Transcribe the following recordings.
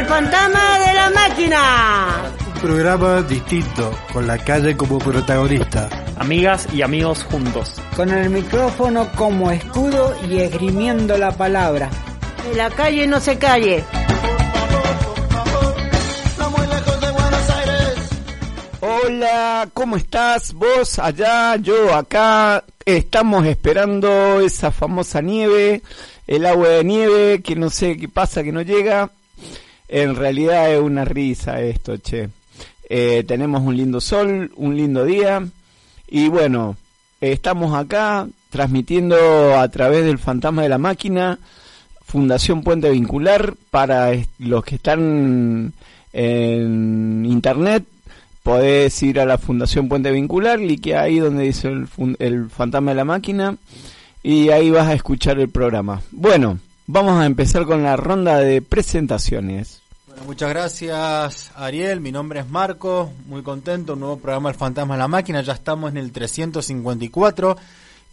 El fantasma de la máquina. Un programa distinto, con la calle como protagonista. Amigas y amigos juntos. Con el micrófono como escudo y esgrimiendo la palabra. Que la calle no se calle. Hola, ¿cómo estás? Vos allá, yo acá. Estamos esperando esa famosa nieve, el agua de nieve, que no sé qué pasa, que no llega. En realidad es una risa esto, che. Eh, tenemos un lindo sol, un lindo día. Y bueno, estamos acá transmitiendo a través del fantasma de la máquina, Fundación Puente Vincular, para los que están en internet podés ir a la Fundación Puente Vincular, que ahí donde dice el, el, fantasma de la máquina y ahí vas a escuchar el programa. Bueno, vamos a empezar con la ronda de presentaciones. Muchas gracias Ariel, mi nombre es Marco, muy contento, un nuevo programa El Fantasma de la Máquina, ya estamos en el 354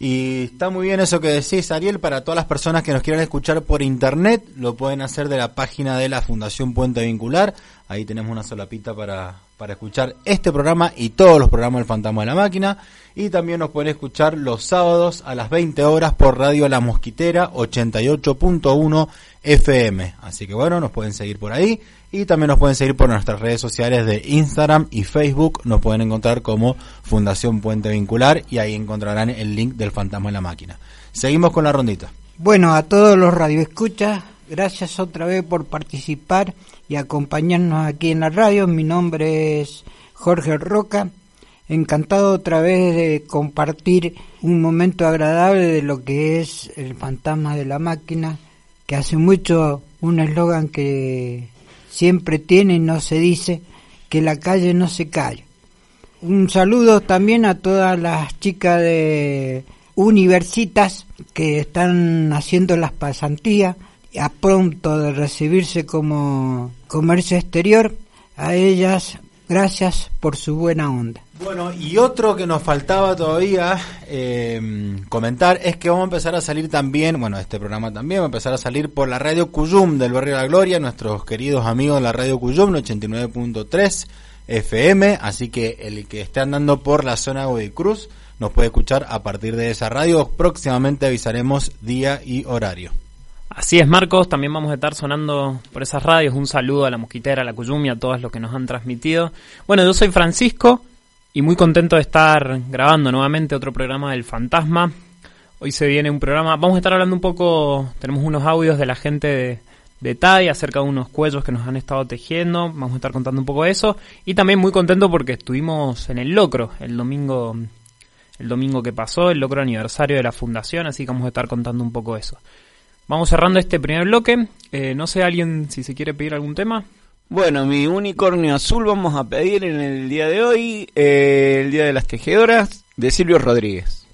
y está muy bien eso que decís Ariel, para todas las personas que nos quieran escuchar por internet, lo pueden hacer de la página de la Fundación Puente Vincular, ahí tenemos una solapita para, para escuchar este programa y todos los programas del Fantasma de la Máquina. Y también nos pueden escuchar los sábados a las 20 horas por Radio La Mosquitera 88.1 FM. Así que bueno, nos pueden seguir por ahí. Y también nos pueden seguir por nuestras redes sociales de Instagram y Facebook. Nos pueden encontrar como Fundación Puente Vincular y ahí encontrarán el link del Fantasma de la Máquina. Seguimos con la rondita. Bueno, a todos los radioescuchas, gracias otra vez por participar y acompañarnos aquí en la radio. Mi nombre es Jorge Roca. Encantado otra vez de compartir un momento agradable de lo que es el fantasma de la máquina, que hace mucho un eslogan que siempre tiene y no se dice, que la calle no se calla. Un saludo también a todas las chicas de universitas que están haciendo las pasantías a pronto de recibirse como comercio exterior, a ellas gracias por su buena onda. Bueno, y otro que nos faltaba todavía eh, comentar es que vamos a empezar a salir también, bueno, este programa también va a empezar a salir por la radio Cuyum del Barrio de la Gloria, nuestros queridos amigos de la radio Cuyum, 89.3 FM, así que el que esté andando por la zona de Cruz nos puede escuchar a partir de esa radio. Próximamente avisaremos día y horario. Así es, Marcos. También vamos a estar sonando por esas radios. Un saludo a la Mosquitera, a la Cuyumia, a todos los que nos han transmitido. Bueno, yo soy Francisco y muy contento de estar grabando nuevamente otro programa del Fantasma. Hoy se viene un programa. Vamos a estar hablando un poco. Tenemos unos audios de la gente de, de TAI acerca de unos cuellos que nos han estado tejiendo. Vamos a estar contando un poco de eso. Y también muy contento porque estuvimos en el Locro el domingo. El domingo que pasó, el locro aniversario de la fundación, así que vamos a estar contando un poco eso. Vamos cerrando este primer bloque. Eh, no sé, alguien si se quiere pedir algún tema. Bueno, mi unicornio azul vamos a pedir en el día de hoy, eh, el Día de las Tejedoras, de Silvio Rodríguez.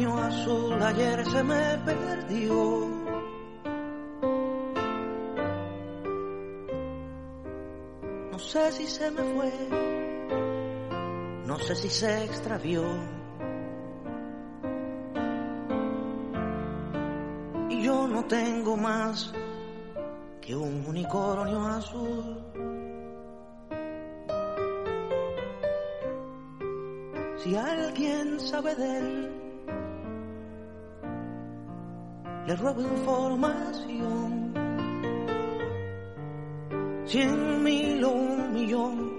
Azul ayer se me perdió. No sé si se me fue, no sé si se extravió. Y yo no tengo más que un unicornio azul. Si alguien sabe de él, le ruego información. Cien mil o un millón,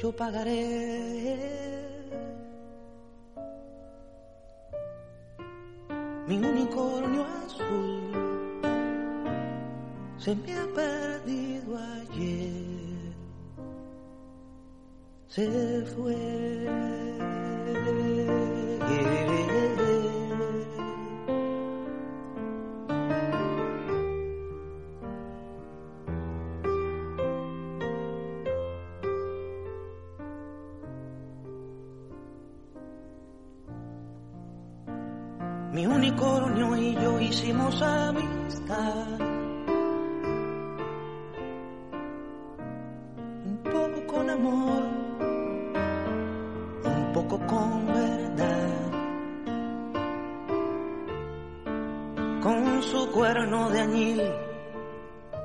yo pagaré. Mi unicornio azul se me ha perdido ayer. Se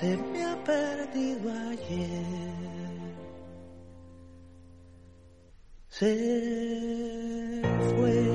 se me ha perdido ayer. Se fue.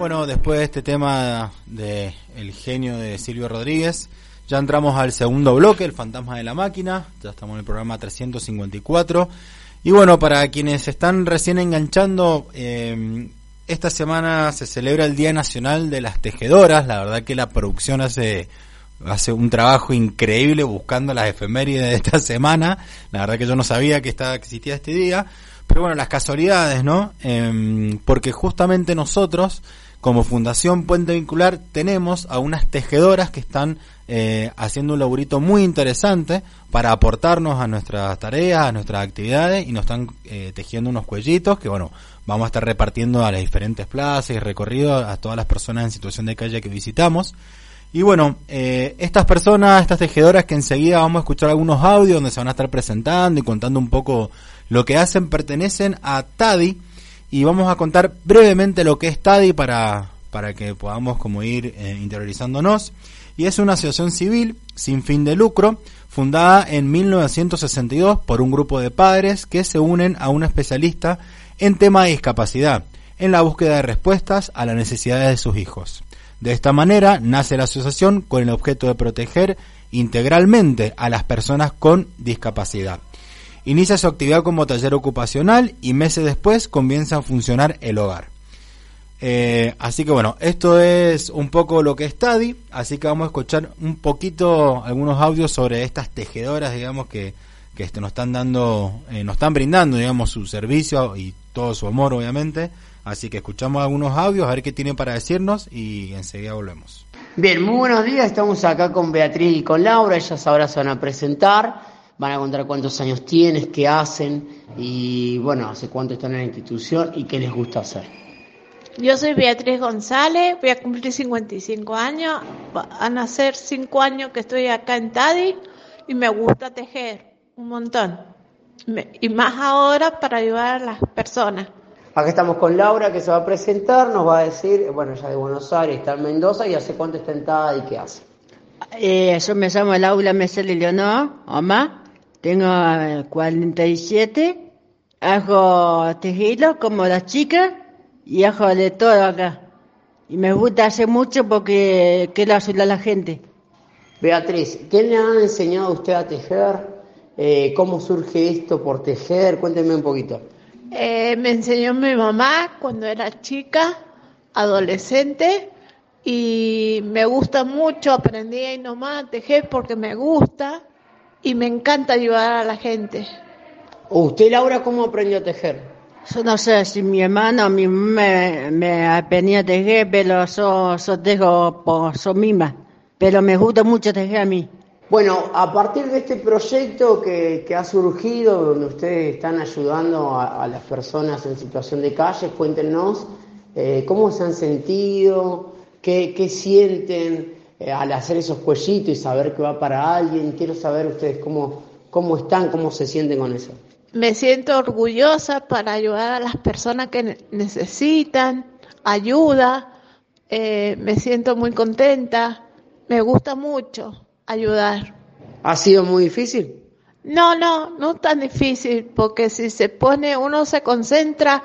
Bueno, después de este tema de el genio de Silvio Rodríguez, ya entramos al segundo bloque, el fantasma de la máquina, ya estamos en el programa 354. Y bueno, para quienes están recién enganchando, eh, esta semana se celebra el Día Nacional de las Tejedoras, la verdad que la producción hace hace un trabajo increíble buscando las efemérides de esta semana, la verdad que yo no sabía que estaba, que existía este día, pero bueno, las casualidades, ¿no? Em, porque justamente nosotros, como Fundación Puente Vincular, tenemos a unas tejedoras que están eh, haciendo un laburito muy interesante para aportarnos a nuestras tareas, a nuestras actividades y nos están eh, tejiendo unos cuellitos que, bueno, vamos a estar repartiendo a las diferentes plazas y recorridos a todas las personas en situación de calle que visitamos. Y bueno, eh, estas personas, estas tejedoras que enseguida vamos a escuchar algunos audios donde se van a estar presentando y contando un poco lo que hacen, pertenecen a TADI y vamos a contar brevemente lo que es TADI para, para que podamos como ir eh, interiorizándonos. Y es una asociación civil sin fin de lucro fundada en 1962 por un grupo de padres que se unen a un especialista en tema de discapacidad en la búsqueda de respuestas a las necesidades de sus hijos. De esta manera nace la asociación con el objeto de proteger integralmente a las personas con discapacidad. Inicia su actividad como taller ocupacional y meses después comienza a funcionar el hogar. Eh, así que bueno, esto es un poco lo que es TADI, así que vamos a escuchar un poquito algunos audios sobre estas tejedoras, digamos, que que este, nos están dando, eh, nos están brindando, digamos, su servicio y todo su amor, obviamente. Así que escuchamos algunos audios, a ver qué tienen para decirnos y enseguida volvemos. Bien, muy buenos días. Estamos acá con Beatriz y con Laura. Ellas ahora se van a presentar. Van a contar cuántos años tienes, qué hacen y, bueno, hace cuánto están en la institución y qué les gusta hacer. Yo soy Beatriz González, voy a cumplir 55 años. Van a ser 5 años que estoy acá en Tadi y me gusta tejer un montón. Y más ahora para ayudar a las personas. Acá estamos con Laura que se va a presentar, nos va a decir, bueno, ella de Buenos Aires, está en Mendoza y hace cuánto está en Tada y qué hace. Eh, yo me llamo Laura Mesel Leonor, mamá. Tengo eh, 47. Hago tejido como las chicas y hago de todo acá. Y me gusta hacer mucho porque quiero ayudar a la gente. Beatriz, ¿qué le han enseñado a usted a tejer? Eh, ¿Cómo surge esto por tejer? Cuénteme un poquito. Eh, me enseñó mi mamá cuando era chica, adolescente, y me gusta mucho, aprendí ahí nomás a tejer porque me gusta y me encanta ayudar a la gente. ¿Usted, Laura, cómo aprendió a tejer? Yo no sé si mi hermano o mi mamá me, me aprendía a tejer, pero yo, yo tejo por yo misma. Pero me gusta mucho tejer a mí. Bueno, a partir de este proyecto que, que ha surgido, donde ustedes están ayudando a, a las personas en situación de calle, cuéntenos eh, cómo se han sentido, qué, qué sienten eh, al hacer esos cuellitos y saber que va para alguien. Quiero saber ustedes cómo, cómo están, cómo se sienten con eso. Me siento orgullosa para ayudar a las personas que ne- necesitan ayuda. Eh, me siento muy contenta. Me gusta mucho ayudar. ¿Ha sido muy difícil? No, no, no es tan difícil, porque si se pone, uno se concentra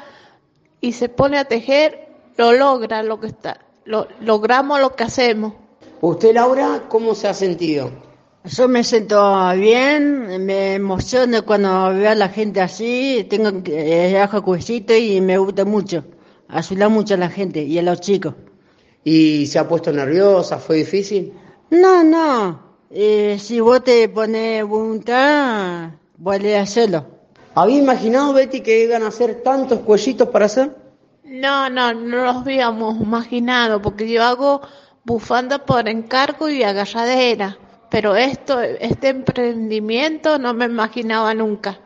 y se pone a tejer, lo logra lo que está, lo, logramos lo que hacemos. ¿Usted, Laura, cómo se ha sentido? Yo me siento bien, me emociono cuando veo a la gente así, tengo que eh, hago cuecito y me gusta mucho, ayudar mucho a la gente y a los chicos. ¿Y se ha puesto nerviosa? ¿Fue difícil? No, no, eh, si vos te pones voluntad, puedes hacerlo. ¿Había imaginado, Betty, que iban a hacer tantos cuellitos para hacer? No, no, no los habíamos imaginado, porque yo hago bufanda por encargo y agarradera, pero esto, este emprendimiento no me imaginaba nunca.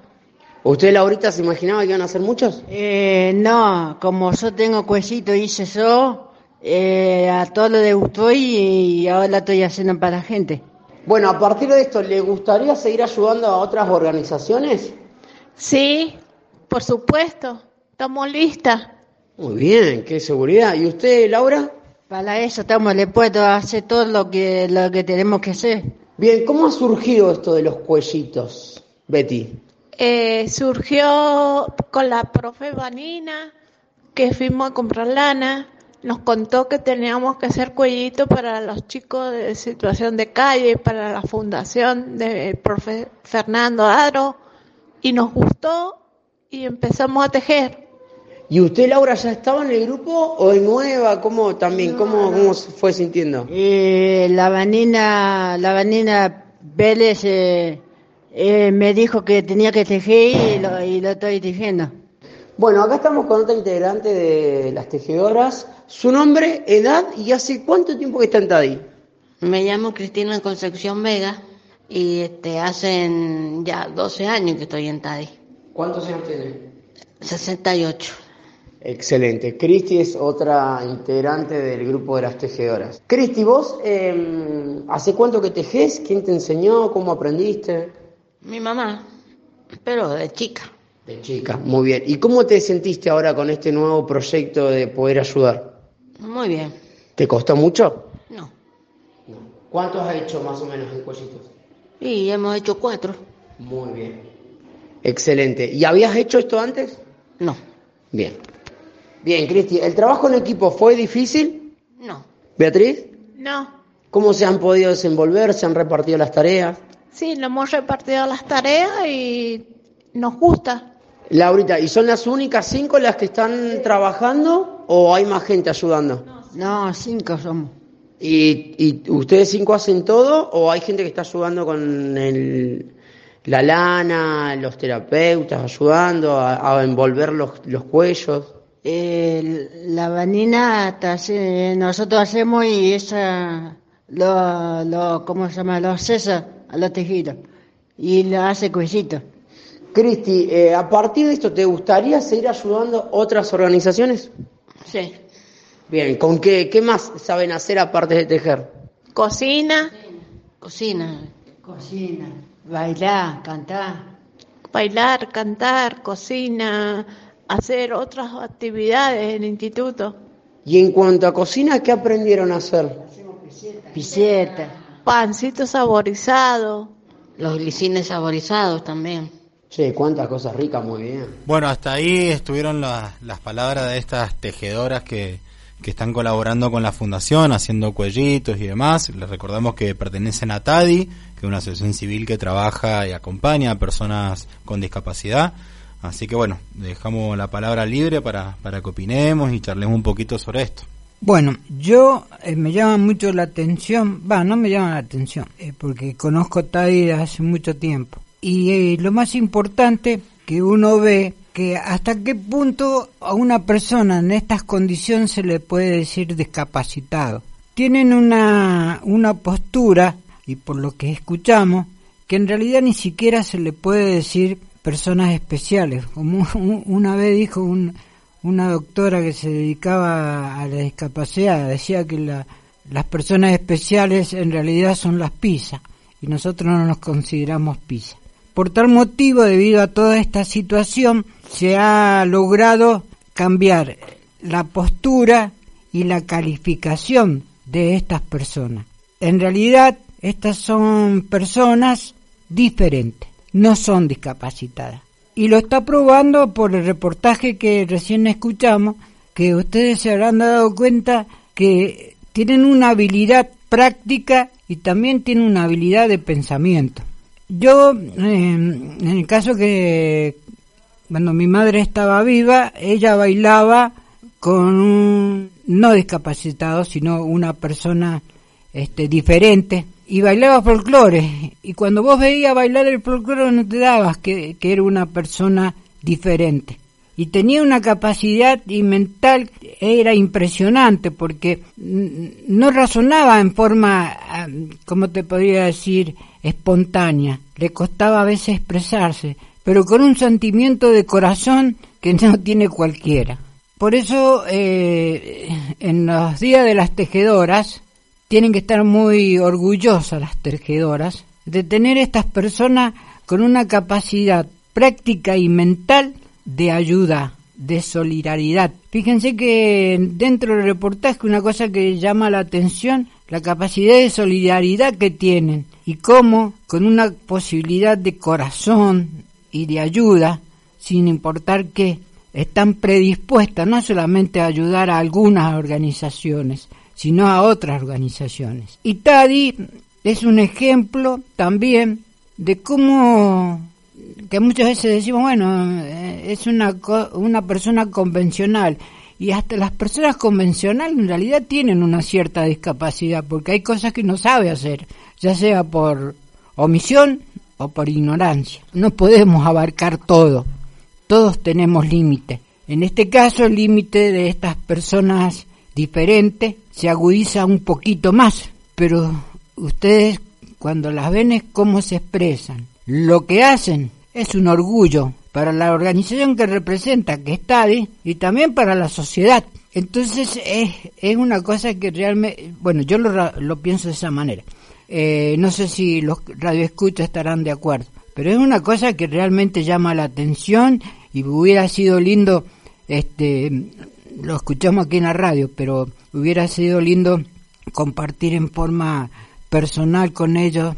¿Usted, Laurita, se imaginaba que iban a hacer muchos? Eh, no, como yo tengo cuecito, hice yo, eh, a todos les gustó y, y ahora estoy haciendo para la gente. Bueno, a partir de esto, ¿le gustaría seguir ayudando a otras organizaciones? Sí, por supuesto, estamos listas. Muy bien, qué seguridad. ¿Y usted, Laura? Para eso estamos dispuestos a hacer todo lo que, lo que tenemos que hacer. Bien, ¿cómo ha surgido esto de los cuellitos, Betty? Eh, surgió con la profe Vanina, que fuimos a comprar lana, nos contó que teníamos que hacer cuellito para los chicos de situación de calle, para la fundación del profe Fernando Aro, y nos gustó y empezamos a tejer. ¿Y usted, Laura, ya estaba en el grupo o es nueva? ¿Cómo también? ¿Cómo, cómo se fue sintiendo? Eh, la Vanina, la Vanina Vélez eh, eh, me dijo que tenía que tejer y lo, y lo estoy tejiendo. Bueno, acá estamos con otra integrante de las tejedoras. Su nombre, edad y hace cuánto tiempo que está en Tadi. Me llamo Cristina Concepción Vega y este hacen ya 12 años que estoy en TADI. ¿Cuántos años tiene? 68. Excelente. Cristi es otra integrante del grupo de las tejedoras. Cristi, vos, eh, ¿hace cuánto que tejes? ¿Quién te enseñó? ¿Cómo aprendiste? Mi mamá, pero de chica. De chica, muy bien. ¿Y cómo te sentiste ahora con este nuevo proyecto de poder ayudar? Muy bien. ¿Te costó mucho? No. ¿Cuántos has hecho más o menos en cuellitos? Y hemos hecho cuatro. Muy bien. Excelente. ¿Y habías hecho esto antes? No. Bien. Bien, Cristi, ¿el trabajo en equipo fue difícil? No. Beatriz, No, ¿cómo se han podido desenvolver? ¿Se han repartido las tareas? sí, nos hemos repartido las tareas y nos gusta. Laurita, ¿y son las únicas cinco las que están trabajando o hay más gente ayudando? No, cinco somos. ¿Y, y ustedes cinco hacen todo o hay gente que está ayudando con el, la lana, los terapeutas ayudando a, a envolver los, los cuellos. Eh, la vanina nosotros hacemos y esa lo, lo ¿cómo se llama? Lo cesa a los tejidos y lo hace cuellito. Cristi, eh, a partir de esto, ¿te gustaría seguir ayudando otras organizaciones? Sí. Bien, ¿con qué, qué más saben hacer aparte de tejer? Cocina, Cocina. Cocina, bailar, cantar. bailar, cantar, cocina, hacer otras actividades en el instituto. Y en cuanto a cocina, ¿qué aprendieron a hacer? Piseta. Pancito saborizado. Los glicines saborizados también. Che, cuántas cosas ricas, muy bien. Bueno, hasta ahí estuvieron la- las palabras de estas tejedoras que, que están colaborando con la fundación, haciendo cuellitos y demás. Les recordamos que pertenecen a TADI, que es una asociación civil que trabaja y acompaña a personas con discapacidad. Así que bueno, dejamos la palabra libre para, para que opinemos y charlemos un poquito sobre esto. Bueno, yo eh, me llama mucho la atención, va, no me llama la atención, eh, porque conozco TADI de hace mucho tiempo. Y eh, lo más importante que uno ve que hasta qué punto a una persona en estas condiciones se le puede decir discapacitado. Tienen una, una postura, y por lo que escuchamos, que en realidad ni siquiera se le puede decir personas especiales. Como un- una vez dijo un, una doctora que se dedicaba a la discapacidad, decía que la- las personas especiales en realidad son las PISA y nosotros no nos consideramos PISA. Por tal motivo, debido a toda esta situación, se ha logrado cambiar la postura y la calificación de estas personas. En realidad, estas son personas diferentes, no son discapacitadas. Y lo está probando por el reportaje que recién escuchamos, que ustedes se habrán dado cuenta que tienen una habilidad práctica y también tienen una habilidad de pensamiento. Yo, eh, en el caso que cuando mi madre estaba viva, ella bailaba con un no discapacitado, sino una persona este, diferente, y bailaba folclore. Y cuando vos veías bailar el folclore no te dabas que, que era una persona diferente. Y tenía una capacidad y mental, era impresionante, porque no razonaba en forma, ¿cómo te podría decir?, espontánea. Le costaba a veces expresarse, pero con un sentimiento de corazón que no tiene cualquiera. Por eso, eh, en los días de las tejedoras, tienen que estar muy orgullosas las tejedoras de tener estas personas con una capacidad práctica y mental de ayuda, de solidaridad. Fíjense que dentro del reportaje una cosa que llama la atención, la capacidad de solidaridad que tienen y cómo con una posibilidad de corazón y de ayuda, sin importar qué, están predispuestas no solamente a ayudar a algunas organizaciones, sino a otras organizaciones. Y TADI es un ejemplo también de cómo que muchas veces decimos, bueno, eh, es una, una persona convencional. Y hasta las personas convencionales en realidad tienen una cierta discapacidad, porque hay cosas que no sabe hacer, ya sea por omisión o por ignorancia. No podemos abarcar todo, todos tenemos límite. En este caso el límite de estas personas diferentes se agudiza un poquito más, pero ustedes cuando las ven es cómo se expresan. Lo que hacen es un orgullo para la organización que representa, que es TADI, y también para la sociedad. Entonces es, es una cosa que realmente, bueno, yo lo, lo pienso de esa manera. Eh, no sé si los radioescuchas estarán de acuerdo, pero es una cosa que realmente llama la atención y hubiera sido lindo, este, lo escuchamos aquí en la radio, pero hubiera sido lindo compartir en forma personal con ellos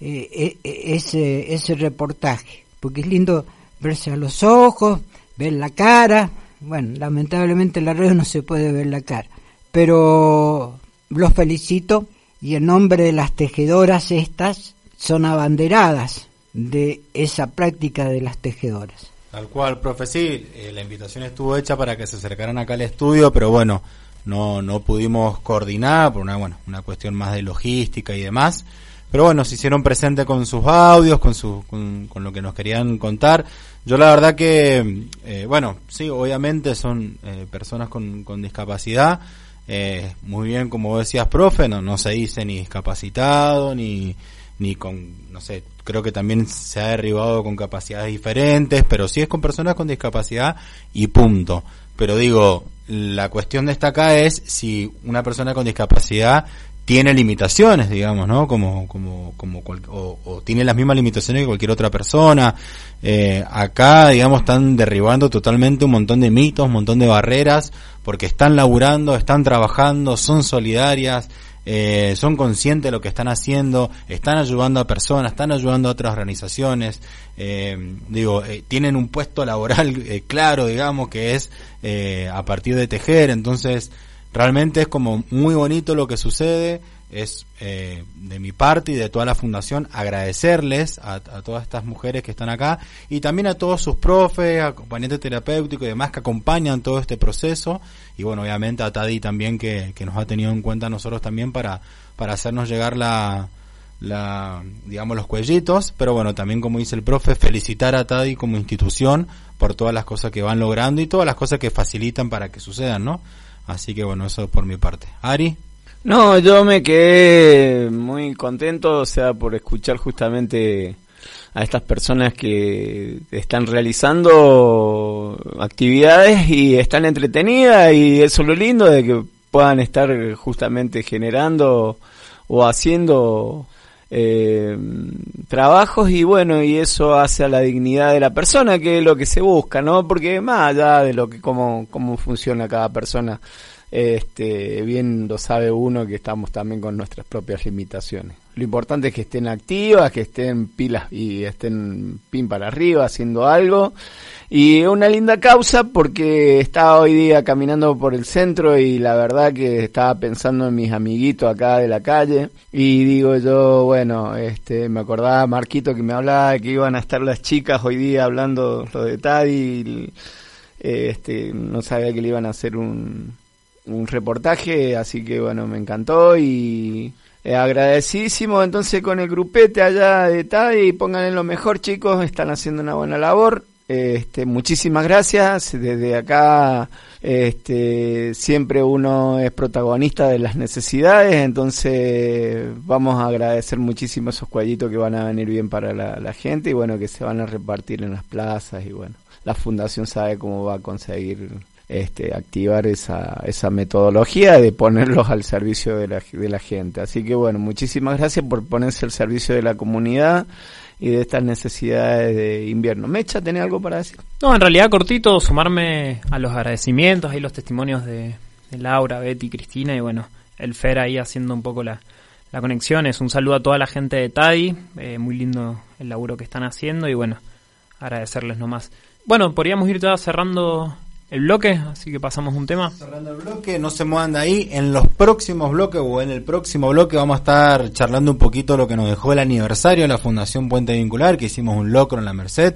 eh, eh, eh, ese, ese reportaje, porque es lindo verse a los ojos, ver la cara, bueno, lamentablemente en la radio no se puede ver la cara, pero los felicito y en nombre de las tejedoras estas son abanderadas de esa práctica de las tejedoras. Tal cual, profe, sí, eh, la invitación estuvo hecha para que se acercaran acá al estudio, pero bueno, no, no pudimos coordinar por una, bueno, una cuestión más de logística y demás. pero bueno, se hicieron presentes con sus audios, con, su, con, lo que nos querían contar. Yo la verdad que, eh, bueno, sí, obviamente son eh, personas con, con discapacidad, eh, muy bien, como decías, profe, no, no se dice ni discapacitado, ni, ni con, no sé, creo que también se ha derribado con capacidades diferentes, pero sí es con personas con discapacidad y punto. Pero digo, la cuestión de esta acá es si una persona con discapacidad tiene limitaciones, digamos, ¿no? Como, como, como, o, o, tiene las mismas limitaciones que cualquier otra persona. Eh, acá, digamos, están derribando totalmente un montón de mitos, un montón de barreras, porque están laburando, están trabajando, son solidarias, eh, son conscientes de lo que están haciendo, están ayudando a personas, están ayudando a otras organizaciones, eh, digo, eh, tienen un puesto laboral eh, claro, digamos, que es eh, a partir de tejer, entonces realmente es como muy bonito lo que sucede, es eh, de mi parte y de toda la fundación agradecerles a, todas estas mujeres que están acá y también a todos sus profes, acompañantes terapéuticos y demás que acompañan todo este proceso y bueno, obviamente a Tadi también que, que nos ha tenido en cuenta nosotros también para, para hacernos llegar la, la, digamos, los cuellitos, pero bueno, también como dice el profe, felicitar a Tadi como institución por todas las cosas que van logrando y todas las cosas que facilitan para que sucedan, ¿no? Así que bueno, eso por mi parte. Ari. No, yo me quedé muy contento, o sea, por escuchar justamente a estas personas que están realizando actividades y están entretenidas y eso es lo lindo de que puedan estar justamente generando o haciendo eh, trabajos y bueno, y eso hace a la dignidad de la persona, que es lo que se busca, ¿no? Porque más allá de lo que, cómo, cómo funciona cada persona, este, bien lo sabe uno que estamos también con nuestras propias limitaciones. Lo importante es que estén activas, que estén pilas y estén pin para arriba haciendo algo. Y una linda causa porque estaba hoy día caminando por el centro y la verdad que estaba pensando en mis amiguitos acá de la calle y digo yo, bueno, este, me acordaba Marquito que me hablaba de que iban a estar las chicas hoy día hablando lo de Tadi, este, no sabía que le iban a hacer un, un reportaje, así que bueno, me encantó y eh, agradecidísimo entonces con el grupete allá de TAI, pónganle lo mejor chicos, están haciendo una buena labor. Este, muchísimas gracias. Desde acá, este, siempre uno es protagonista de las necesidades, entonces vamos a agradecer muchísimo esos cuellitos que van a venir bien para la, la gente y bueno, que se van a repartir en las plazas y bueno, la fundación sabe cómo va a conseguir este, activar esa, esa metodología de ponerlos al servicio de la, de la gente. Así que bueno, muchísimas gracias por ponerse al servicio de la comunidad y de estas necesidades de invierno. Mecha, ¿tenés algo para decir? No, en realidad cortito, sumarme a los agradecimientos, ahí los testimonios de, de Laura, Betty, Cristina y bueno, el Fer ahí haciendo un poco la, la conexión. Es un saludo a toda la gente de TADI, eh, muy lindo el laburo que están haciendo y bueno, agradecerles nomás. Bueno, podríamos ir ya cerrando el bloque, así que pasamos un tema. Cerrando el bloque, no se muevan de ahí. En los próximos bloques o en el próximo bloque vamos a estar charlando un poquito lo que nos dejó el aniversario de la Fundación Puente Vincular, que hicimos un locro en la Merced.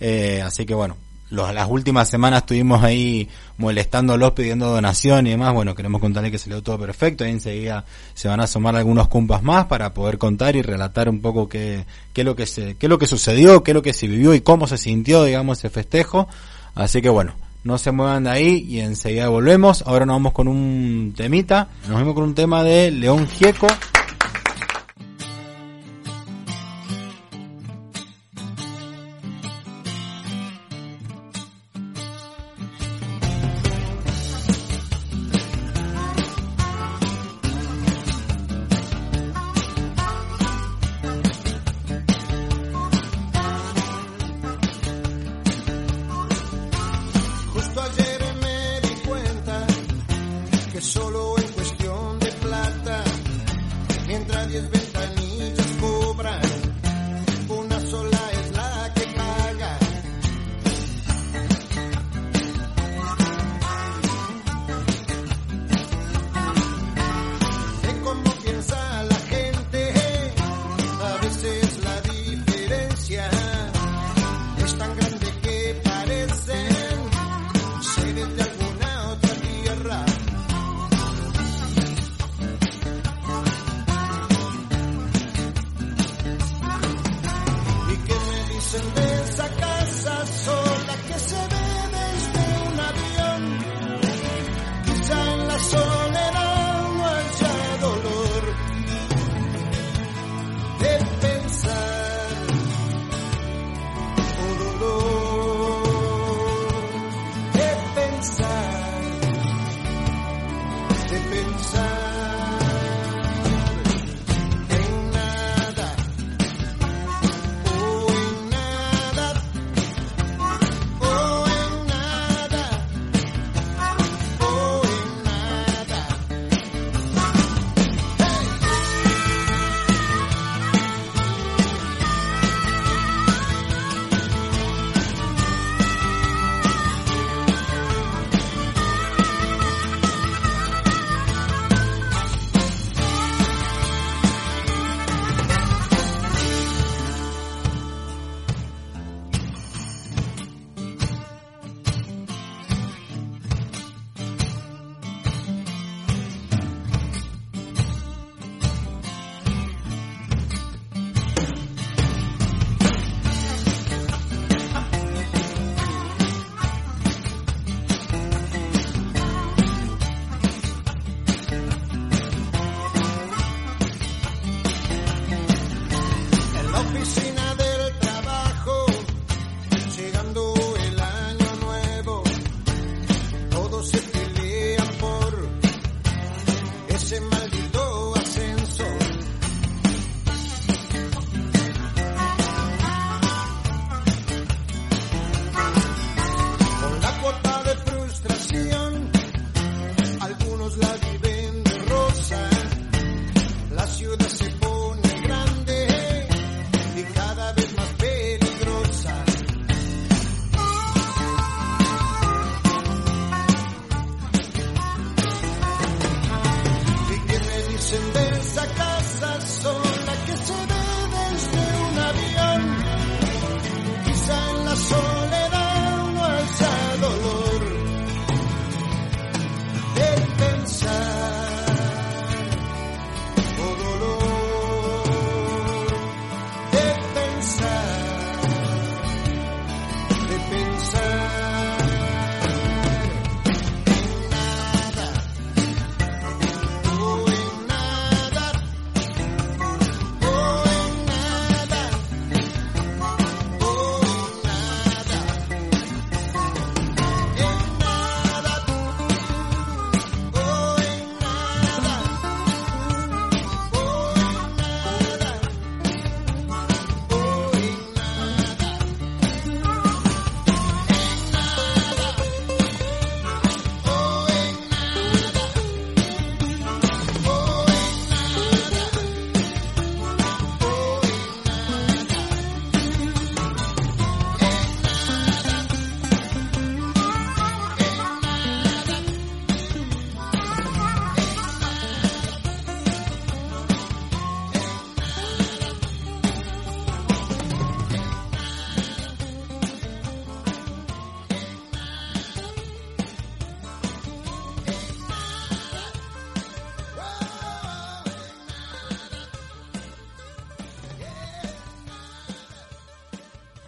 Eh, así que bueno, los, las últimas semanas estuvimos ahí molestándolos pidiendo donación y demás. Bueno, queremos contarles que salió todo perfecto. Ahí enseguida se van a sumar algunos cumpas más para poder contar y relatar un poco qué, qué es lo que se, qué es lo que sucedió, qué es lo que se vivió y cómo se sintió, digamos, ese festejo. Así que bueno, no se muevan de ahí y enseguida volvemos. Ahora nos vamos con un temita. Nos vemos con un tema de León Gieco.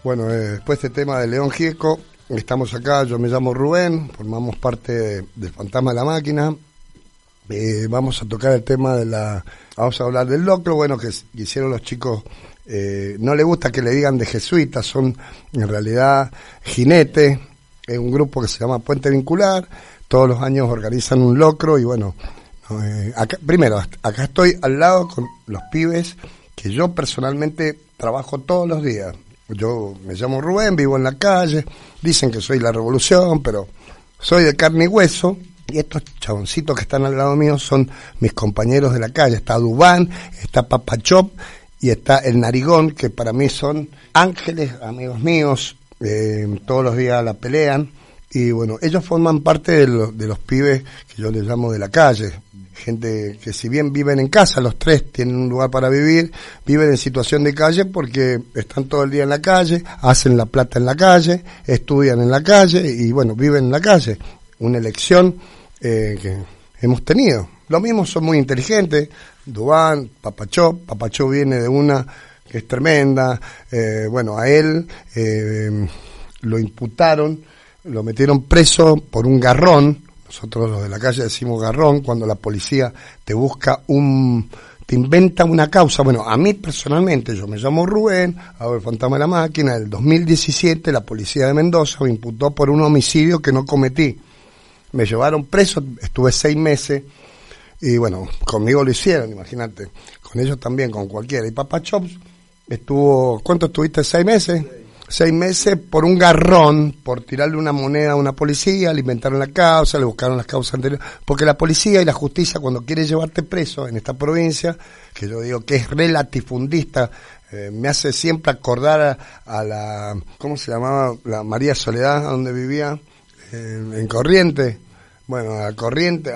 Bueno, eh, después de este tema de León Gieco, estamos acá, yo me llamo Rubén, formamos parte de- Fantasma de la Máquina. Eh, vamos a tocar el tema de la... Vamos a hablar del locro, bueno, que, hicieron los chicos... eh, no le gusta que le digan de jesuitas, son en realidad jinetes, es un grupo que se llama Puente Vincular, todos los años organizan un locro y bueno, no, eh, acá, primero, acá estoy al lado con los pibes que yo personalmente trabajo todos los días. Yo me llamo Rubén, vivo en la calle, dicen que soy la revolución, pero soy de carne y hueso. Y estos chaboncitos que están al lado mío son mis compañeros de la calle. Está Dubán, está Papachop y está el Narigón, que para mí son ángeles, amigos míos, eh, todos los días la pelean. Y bueno, ellos forman parte de, de los pibes que yo les llamo de la calle. Gente que si bien viven en casa, los tres tienen un lugar para vivir, viven en situación de calle porque están todo el día en la calle, hacen la plata en la calle, estudian en la calle y bueno, viven en la calle. Una elección eh, que hemos tenido. Lo mismo son muy inteligentes, Dubán, Papachó, Papachó viene de una que es tremenda. Eh, bueno, a él eh, lo imputaron, lo metieron preso por un garrón. Nosotros los de la calle decimos garrón cuando la policía te busca un te inventa una causa. Bueno, a mí personalmente, yo me llamo Rubén, hago el fantasma de la máquina. En el 2017 la policía de Mendoza me imputó por un homicidio que no cometí. Me llevaron preso, estuve seis meses y bueno, conmigo lo hicieron, imagínate. Con ellos también, con cualquiera. Y Papa Chops estuvo, ¿cuánto estuviste? ¿Seis meses? Seis meses por un garrón, por tirarle una moneda a una policía, le inventaron la causa, le buscaron las causas anteriores. Porque la policía y la justicia, cuando quiere llevarte preso en esta provincia, que yo digo que es relatifundista, eh, me hace siempre acordar a, a, la, ¿cómo se llamaba? La María Soledad, donde vivía, eh, en Corriente. Bueno, a Corriente,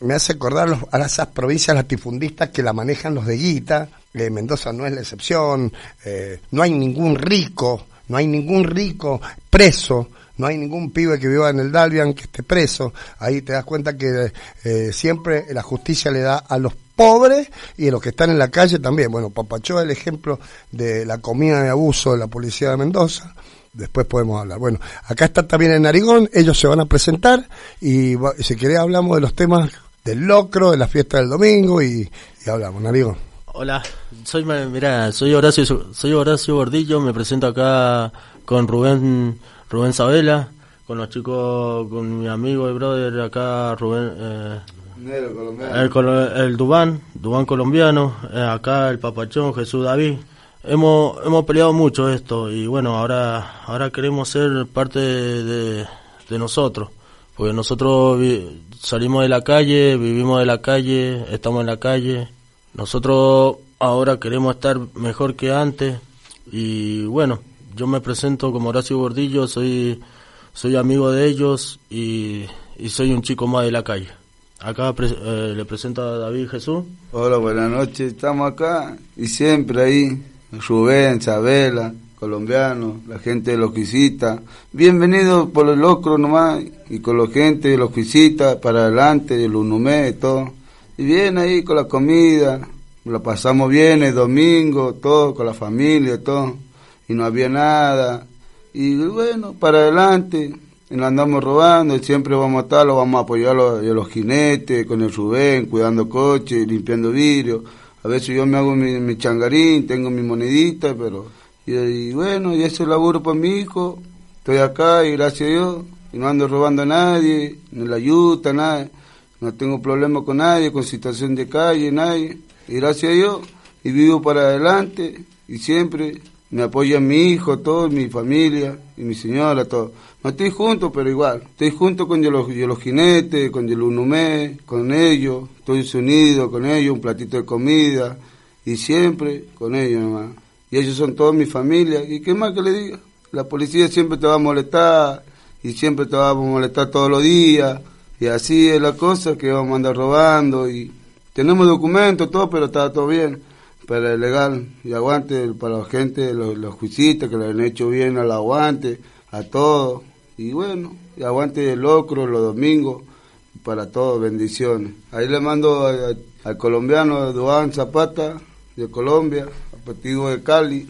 me hace acordar los, a esas provincias latifundistas que la manejan los de Guita, eh, Mendoza no es la excepción, eh, no hay ningún rico, no hay ningún rico preso, no hay ningún pibe que viva en el Dalvian que esté preso, ahí te das cuenta que eh, siempre la justicia le da a los pobres y a los que están en la calle también. Bueno, Papachó es el ejemplo de la comida de abuso de la policía de Mendoza, después podemos hablar. Bueno, acá está también en Narigón, ellos se van a presentar y si querés hablamos de los temas del locro, de la fiesta del domingo y, y hablamos, Narigón. Hola, soy mira, soy Horacio soy Horacio Gordillo, me presento acá con Rubén Rubén Sabela, con los chicos, con mi amigo y brother acá Rubén eh, el, el, Dubán, Dubán colombiano, eh, acá el Papachón, Jesús David. Hemos hemos peleado mucho esto y bueno, ahora ahora queremos ser parte de, de nosotros, porque nosotros salimos de la calle, vivimos de la calle, estamos en la calle nosotros ahora queremos estar mejor que antes y bueno, yo me presento como Horacio Gordillo, soy, soy amigo de ellos y, soy un chico más de la calle. Acá eh, le presento a David Jesús. Hola, buenas noches. Estamos acá y siempre ahí. Rubén, Sabela, colombiano, la gente de los visita. Bienvenido por el locro nomás y con la gente de los visita para adelante, el Unumé y todo. Y bien ahí con la comida, lo pasamos bien el domingo, todo, con la familia, todo. Y no había nada. Y bueno, para adelante, y nos andamos robando, siempre vamos a estar, lo vamos a apoyar a los, los jinetes, con el Rubén, cuidando coches, limpiando vidrio. A veces yo me hago mi, changarín, tengo mi monedita, pero... Y, bueno, y ese laburo para mi hijo. Estoy acá y gracias a Dios, y no ando robando a nadie, ni la ayuda, nada no tengo problema con nadie, con situación de calle, nadie. Y gracias a Dios, y vivo para adelante, y siempre me apoya mi hijo, todo, mi familia, y mi señora, todo. No estoy junto, pero igual. Estoy junto con los, los jinetes, con el Unumé, con ellos. Estoy unido con ellos, un platito de comida, y siempre con ellos, nomás. Y ellos son toda mi familia. ¿Y qué más que le diga? La policía siempre te va a molestar, y siempre te va a molestar todos los días y así es la cosa que vamos a andar robando y tenemos documentos, todo, pero está todo bien. Para el legal y aguante para la gente, los, los que le han hecho bien al aguante, a todos. Y bueno, y aguante el locro los domingos, para todos, bendiciones. Ahí le mando al colombiano Duan Zapata, de Colombia, a de Cali.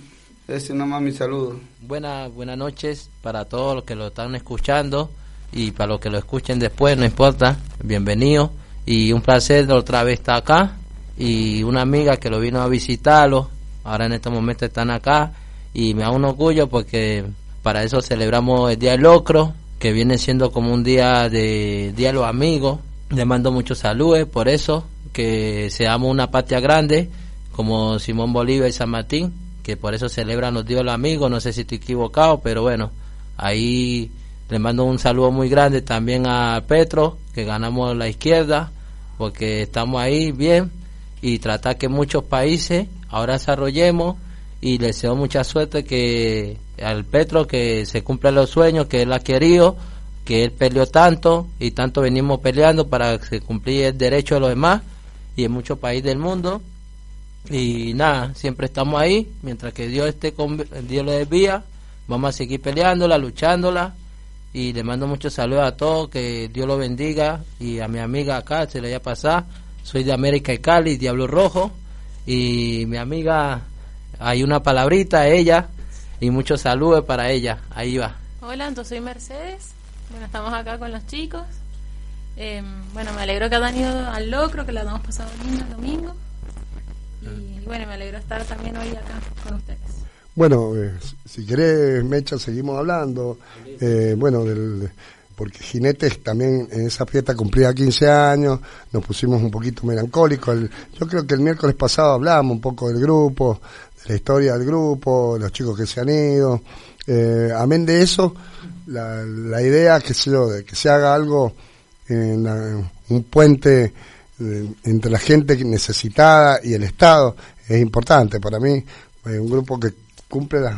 Ese nomás mi saludo. Buenas, buenas noches para todos los que lo están escuchando y para los que lo escuchen después, no importa, bienvenido y un placer de otra vez estar acá y una amiga que lo vino a visitarlo, ahora en este momento están acá y me da un orgullo porque para eso celebramos el Día del Locro, que viene siendo como un día de Día de los Amigos. Le mando muchos saludos por eso, que seamos una patria grande como Simón Bolívar y San Martín, que por eso celebran los de los Amigos, no sé si estoy equivocado, pero bueno, ahí le mando un saludo muy grande también a Petro, que ganamos la izquierda, porque estamos ahí bien y tratar que muchos países ahora desarrollemos y le deseo mucha suerte que al Petro que se cumplan los sueños que él ha querido, que él peleó tanto y tanto venimos peleando para que se cumplir el derecho de los demás y en muchos países del mundo. Y nada, siempre estamos ahí, mientras que Dios esté con Dios lo desvía, vamos a seguir peleándola, luchándola y le mando muchos saludos a todos, que Dios lo bendiga y a mi amiga acá, se le haya pasado, soy de América y Cali, Diablo Rojo, y mi amiga hay una palabrita ella y muchos saludos para ella. Ahí va. Hola, entonces soy Mercedes. Bueno, estamos acá con los chicos. Eh, bueno, me alegro que han ido al locro, que la hemos pasado lindo el domingo. Bueno, me alegro estar también hoy acá con ustedes. Bueno, eh, si querés, Mecha, seguimos hablando. Eh, bueno, del, porque Jinetes también en esa fiesta cumplía 15 años, nos pusimos un poquito melancólicos. El- yo creo que el miércoles pasado hablamos un poco del grupo, de la historia del grupo, los chicos que se han ido. Eh, amén de eso, la, la idea, que yo, de que se haga algo, en la- un puente eh, entre la gente necesitada y el Estado es importante para mí. Eh, un grupo que cumple las...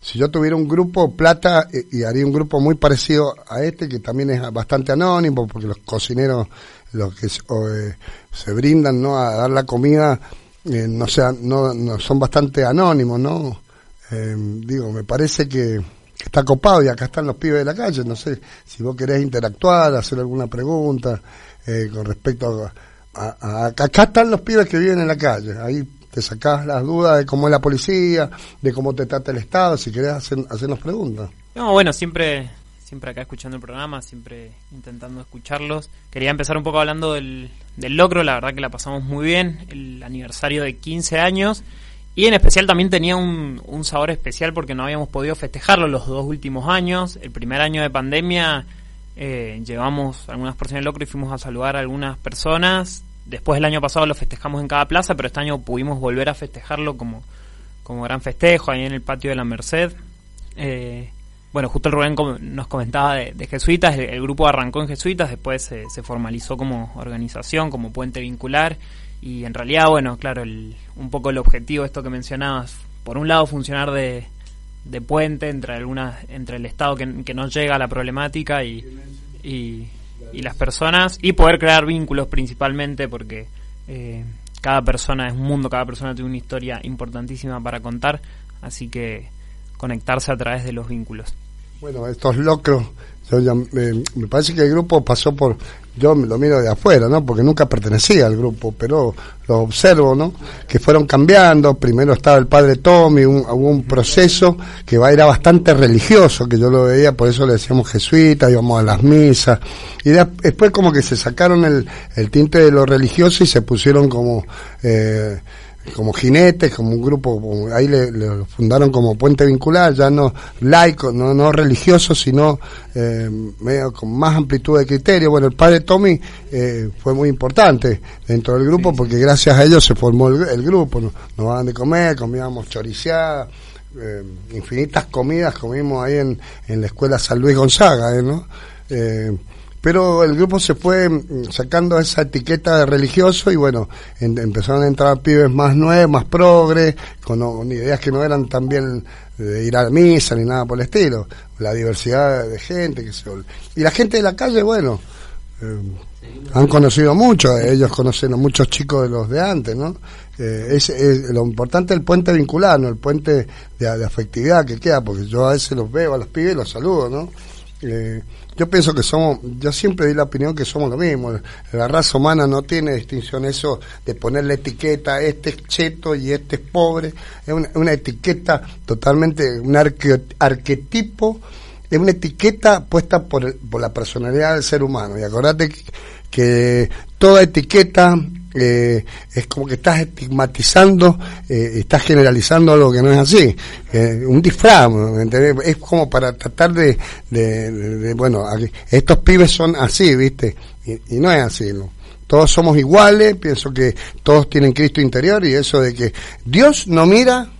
Si yo tuviera un grupo plata eh, y haría un grupo muy parecido a este, que también es bastante anónimo, porque los cocineros, los que se, brindan ¿no? a dar la comida, no, sea, no, son bastante anónimos, ¿no? Digo, me parece que, que está copado y acá están los pibes de la calle. No sé si vos querés interactuar, hacer alguna pregunta eh, con respecto a, a- Acá están los pibes que viven en la calle. Ahí te sacás las dudas de cómo es la policía, de cómo te trata el Estado, si querés hacer, hacernos preguntas. No, bueno, siempre, siempre acá escuchando el programa, siempre intentando escucharlos. Quería empezar un poco hablando del, del locro, la verdad que la pasamos muy bien, el aniversario de 15 años. Y en especial también tenía un, un sabor especial porque no habíamos podido festejarlo los dos últimos años. El primer año de pandemia eh, llevamos algunas personas del locro y fuimos a saludar a algunas personas. Después el año pasado lo festejamos en cada plaza, pero este año pudimos volver a festejarlo como, como gran festejo ahí en el patio de la Merced. Eh, bueno, justo el Rubén nos comentaba de, de Jesuitas, el, el grupo arrancó en Jesuitas, después se, se formalizó como organización, como puente vincular, y en realidad, bueno, claro, el, un poco el objetivo, esto que mencionabas, por un lado funcionar de, de puente entre algunas, entre el Estado que, no llega a la problemática y, y, y las personas, y poder crear vínculos principalmente, porque eh, cada persona es un mundo, cada persona tiene una historia importantísima para contar, así que conectarse a través de los vínculos. Bueno, estos locros, yo me, parece que el grupo pasó por, yo lo miro de afuera, ¿no? Porque nunca pertenecía al grupo, pero lo observo, ¿no? Que fueron cambiando, primero estaba el padre Tommy, un, hubo un proceso que era bastante religioso, que yo lo veía, por eso le decíamos jesuita, íbamos a las misas, y de- después como que se sacaron el, el tinte de lo religioso y se pusieron como, eh, como jinetes, como un grupo, ahí le, le fundaron como puente vincular, ya no laico, no, no religioso, sino eh, medio con más amplitud de criterio. Bueno, el padre Tommy eh, fue muy importante dentro del grupo porque gracias a ellos se formó el, el grupo, nos, nos daban de comer, comíamos choriceada, eh, infinitas comidas comimos ahí en, en la escuela San Luis Gonzaga, ¿eh, ¿no? Pero el grupo se fue mm, sacando esa etiqueta de religioso y bueno, en- empezaron a entrar pibes más nuevos, más progres, con, ideas que no eran tan bien de ir a la misa ni nada por el estilo. La diversidad de gente, que se, y la gente de la calle, bueno, eh, han conocido mucho, ellos conocen a muchos chicos de los de antes, ¿no? Eh, es- lo importante es el puente vincular, ¿no? El puente de, de afectividad que queda, porque yo a veces los veo a los pibes y los saludo, ¿no? Eh, yo pienso que somos, yo siempre di la opinión que somos lo mismo. La raza humana no tiene distinción eso de ponerle etiqueta, este es cheto y este es pobre. Es una, etiqueta totalmente, un arque- arquetipo, es una etiqueta puesta por, por la personalidad del ser humano. Y acordate que toda etiqueta eh, es como que estás estigmatizando, eh, estás generalizando algo que no es así. Eh, un disfraz. Es como para tratar de, de, de- de, bueno, estos pibes son así, ¿viste? Y, y no es así, ¿no? Todos somos iguales, pienso que todos tienen Cristo interior y eso de que Dios no mira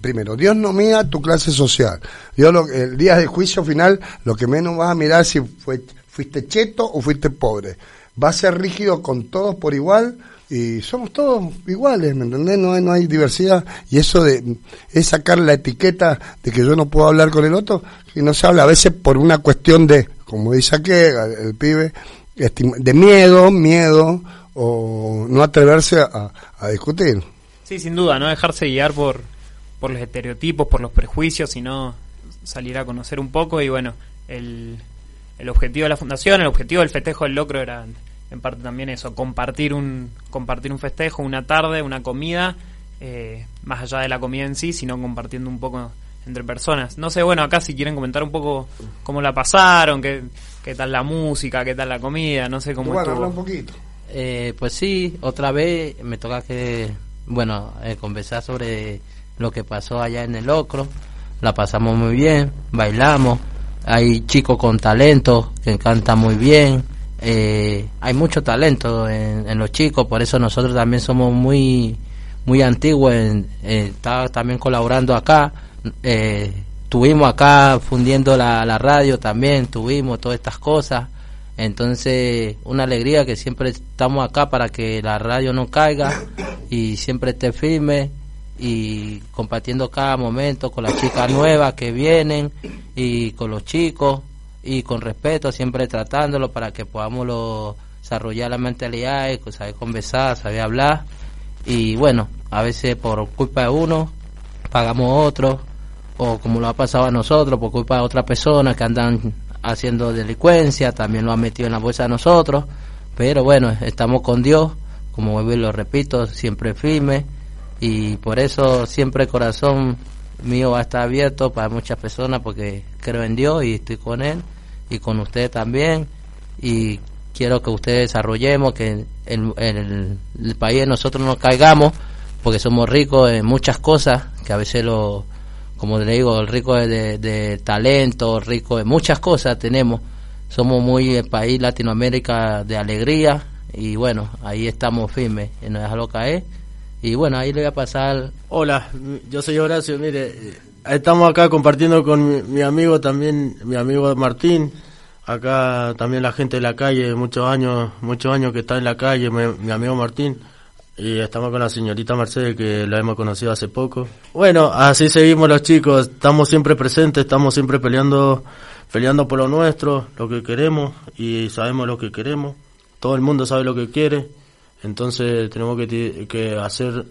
Primero, Dios no mira tu clase social. Dios lo- el día del juicio final, lo que menos vas a mirar si fue, fuiste cheto o fuiste pobre. Va a ser rígido con todos por igual y somos todos iguales, ¿me entendés? No hay, no hay diversidad. Y eso de es sacar la etiqueta de que yo no puedo hablar con el otro, y no se habla a veces por una cuestión de, como dice aquí el, pibe, de miedo, miedo o no atreverse a, a discutir. Sí, sin duda, no dejarse guiar por, por los estereotipos, por los prejuicios, sino salir a conocer un poco y bueno, el, el objetivo de la fundación, el objetivo del festejo del locro era en parte también eso, compartir un, compartir un festejo, una tarde, una comida eh, más allá de la comida en sí, sino compartiendo un poco entre personas. No sé, bueno, acá si quieren comentar un poco cómo la pasaron, qué, qué tal la música, qué tal la comida, no sé cómo Bueno, estuvo. un poquito. Eh, pues sí, otra vez me toca que, bueno, eh, conversar sobre lo que pasó allá en el Locro. La pasamos muy bien, bailamos. Hay chicos con talento que cantan muy bien. Eh, hay mucho talento en, los chicos, por eso nosotros también somos muy, muy antiguos. En, eh, está también colaborando acá. Eh, tuvimos acá fundiendo la, la radio también, tuvimos todas estas cosas. Entonces, una alegría que siempre estamos acá para que la radio no caiga y siempre esté firme y compartiendo cada momento con las chicas nuevas que vienen y con los chicos y con respeto, siempre tratándolo para que podamos lo- desarrollar la mentalidad, y saber conversar, saber hablar. Y bueno, a veces por culpa de uno pagamos otro o como lo ha pasado a nosotros por culpa de otras personas que andan haciendo delincuencia, también lo han metido en la bolsa a nosotros, pero bueno, estamos con Dios, como vuelvo y lo repito, siempre firme y por eso siempre corazón mío va a estar abierto para muchas personas porque creo en Dios y estoy con Él y con ustedes también y quiero que ustedes desarrollemos, que el, el, país nosotros no caigamos porque somos ricos en muchas cosas que a veces lo como le digo, rico de- de talento, rico de muchas cosas tenemos. Somos muy el país Latinoamérica de alegría y bueno, ahí estamos firmes y no dejarlo caer. Y bueno, ahí le voy a pasar. Hola, yo soy Horacio, mire, eh, estamos acá compartiendo con mi, mi amigo también, mi amigo Martín, acá también la gente de la calle, muchos años, muchos años que está en la calle, mi, mi amigo Martín, y estamos con la señorita Mercedes que la hemos conocido hace poco. Bueno, así seguimos los chicos, estamos siempre presentes, estamos siempre peleando, peleando por lo nuestro, lo que queremos, y sabemos lo que queremos, todo el mundo sabe lo que quiere, entonces tenemos que, que hacer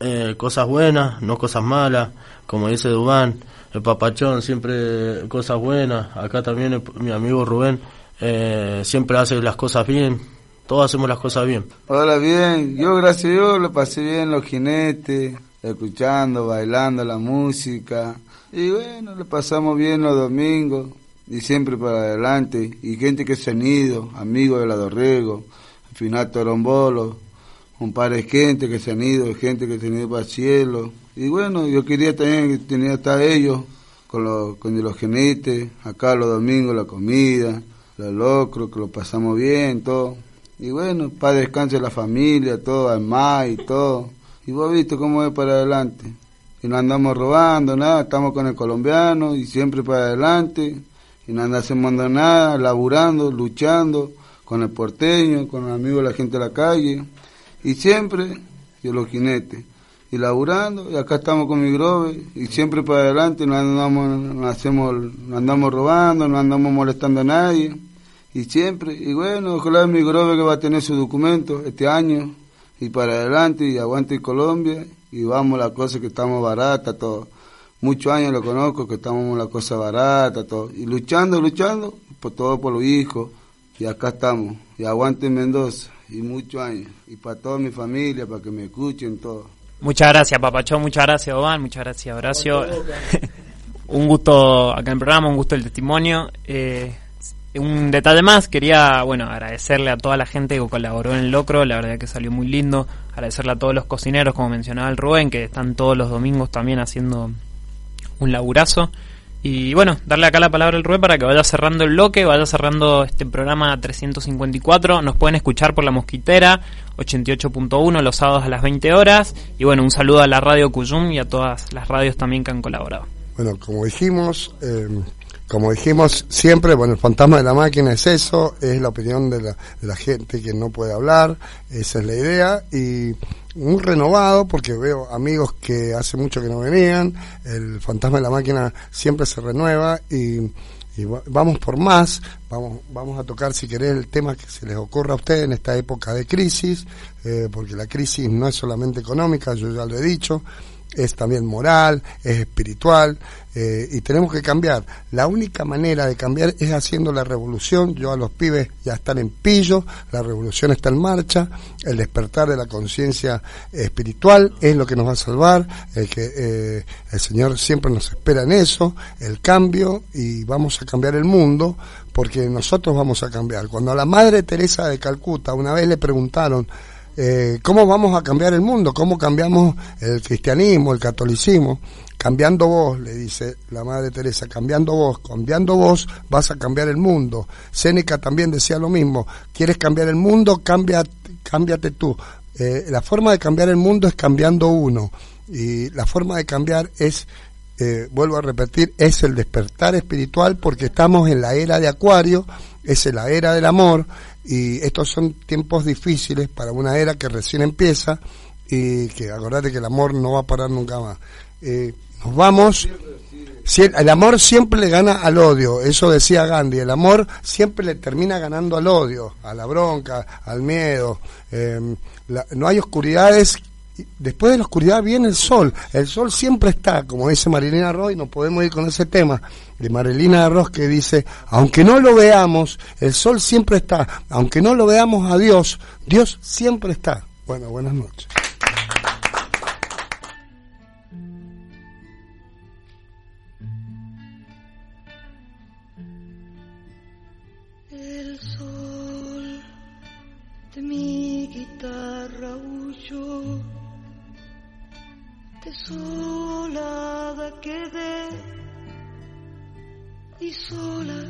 eh, cosas buenas, no cosas malas, como dice Dubán, el papachón siempre cosas buenas, acá también mi amigo Rubén eh, siempre hace las cosas bien, todos hacemos las cosas bien. Hola, bien. Yo, gracias a Dios, lo pasé bien los jinetes, escuchando, bailando la música. Y bueno, le pasamos bien los domingos y siempre para adelante. Y gente que se han ido, amigos de la Dorrego, un par de gente que se han ido, gente que se han ido para el cielo. Y bueno, yo quería también tenía estar ellos con los, con los jinetes, acá los domingos la comida, los locros, que lo pasamos bien, todo. Y bueno, para descanse la familia, todo, además y todo. Y vos viste cómo es para adelante. Y no andamos robando, nada, estamos con el colombiano y siempre para adelante. Y no andamos nada, laburando, luchando con el porteño, con los amigos de la gente de la calle. Y siempre, yo los jinetes. Y laburando, y acá estamos con mi grove, y siempre para adelante, no andamos, no hacemos, no andamos robando, no andamos molestando a nadie y siempre, y bueno, ojalá mi grove que va a tener su documento este año, y para adelante, y aguante Colombia, y vamos la cosa que estamos barata, todo. Muchos años lo conozco, que estamos la cosa barata, todo. Y luchando, luchando, por todo por los hijos, y acá estamos, y aguante Mendoza, y muchos años, y para toda mi familia, para que me escuchen todo. Muchas gracias, Papachón, muchas gracias, Oban, muchas gracias, Horacio. un gusto acá en el programa, un gusto el testimonio. Eh, un detalle más, quería, bueno, agradecerle a toda la gente que colaboró en el locro, la verdad que salió muy lindo. Agradecerle a todos los cocineros, como mencionaba el Rubén, que están todos los domingos también haciendo un laburazo. Y bueno, darle acá la palabra al Rubén para que vaya cerrando el bloque, vaya cerrando este programa 354. Nos pueden escuchar por la mosquitera 88.1 los sábados a las 20 horas. Y bueno, un saludo a la radio Cuyum y a todas las radios también que han colaborado. Bueno, como dijimos, eh, como dijimos siempre, bueno, el fantasma de la máquina es eso, es la opinión de la, de la gente que no puede hablar, esa es la idea, y muy renovado porque veo amigos que hace mucho que no venían, el fantasma de la máquina siempre se renueva y, y va- vamos por más, vamos, vamos a tocar si querés el tema que se les ocurra a ustedes en esta época de crisis, eh, porque la crisis no es solamente económica, yo ya lo he dicho, es también moral, es espiritual, eh, y tenemos que cambiar. La única manera de cambiar es haciendo la revolución. Yo a los pibes ya están en pillo, la revolución está en marcha, el despertar de la conciencia espiritual es lo que nos va a salvar, el que eh, el Señor siempre nos espera en eso, el cambio, y vamos a cambiar el mundo porque nosotros vamos a cambiar. Cuando a la Madre Teresa de Calcuta una vez le preguntaron, eh, ¿cómo vamos a cambiar el mundo? ¿Cómo cambiamos el cristianismo, el catolicismo? Cambiando vos, le dice la Madre Teresa, cambiando vos, cambiando vos vas a cambiar el mundo. Séneca también decía lo mismo, ¿quieres cambiar el mundo? Cambia, cámbiate tú. Eh, la forma de cambiar el mundo es cambiando uno y la forma de cambiar es eh, vuelvo a repetir, es el despertar espiritual porque estamos en la era de Acuario, es la era del amor y estos son tiempos difíciles para una era que recién empieza y que acordate que el amor no va a parar nunca más. Eh, nos vamos. El amor siempre le gana al odio, eso decía Gandhi, el amor siempre le termina ganando al odio, a la bronca, al miedo. Eh, no hay oscuridades después de la oscuridad viene el sol. El sol siempre está, como dice Marilina Ross, y nos podemos ir con ese tema de Marilina Ross que dice, aunque no lo veamos, el sol siempre está. Aunque no lo veamos a Dios, Dios siempre está. Bueno, buenas noches. El sol de mi guitarra huyó, desolada quedé y sola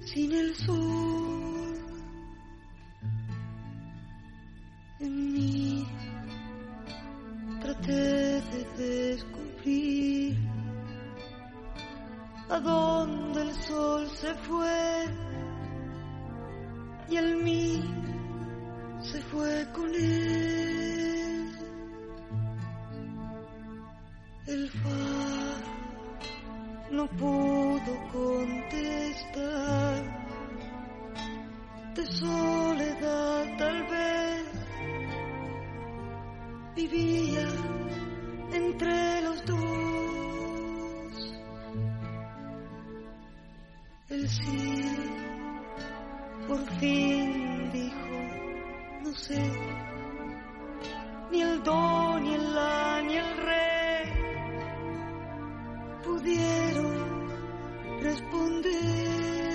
sin el sol. En mí traté de descubrir a dónde el sol se fue y el mí se fue con él. El faro no pudo contestar. De soledad tal vez vivía entre los dos. El sí por fin dijo, no sé, ni el do, ni el la, ni el re pudieron responder.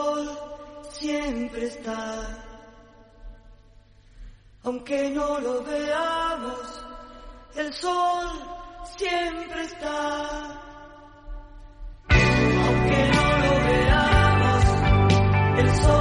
sol siempre está. Aunque no lo veamos, el sol siempre está. Aunque no lo veamos, el sol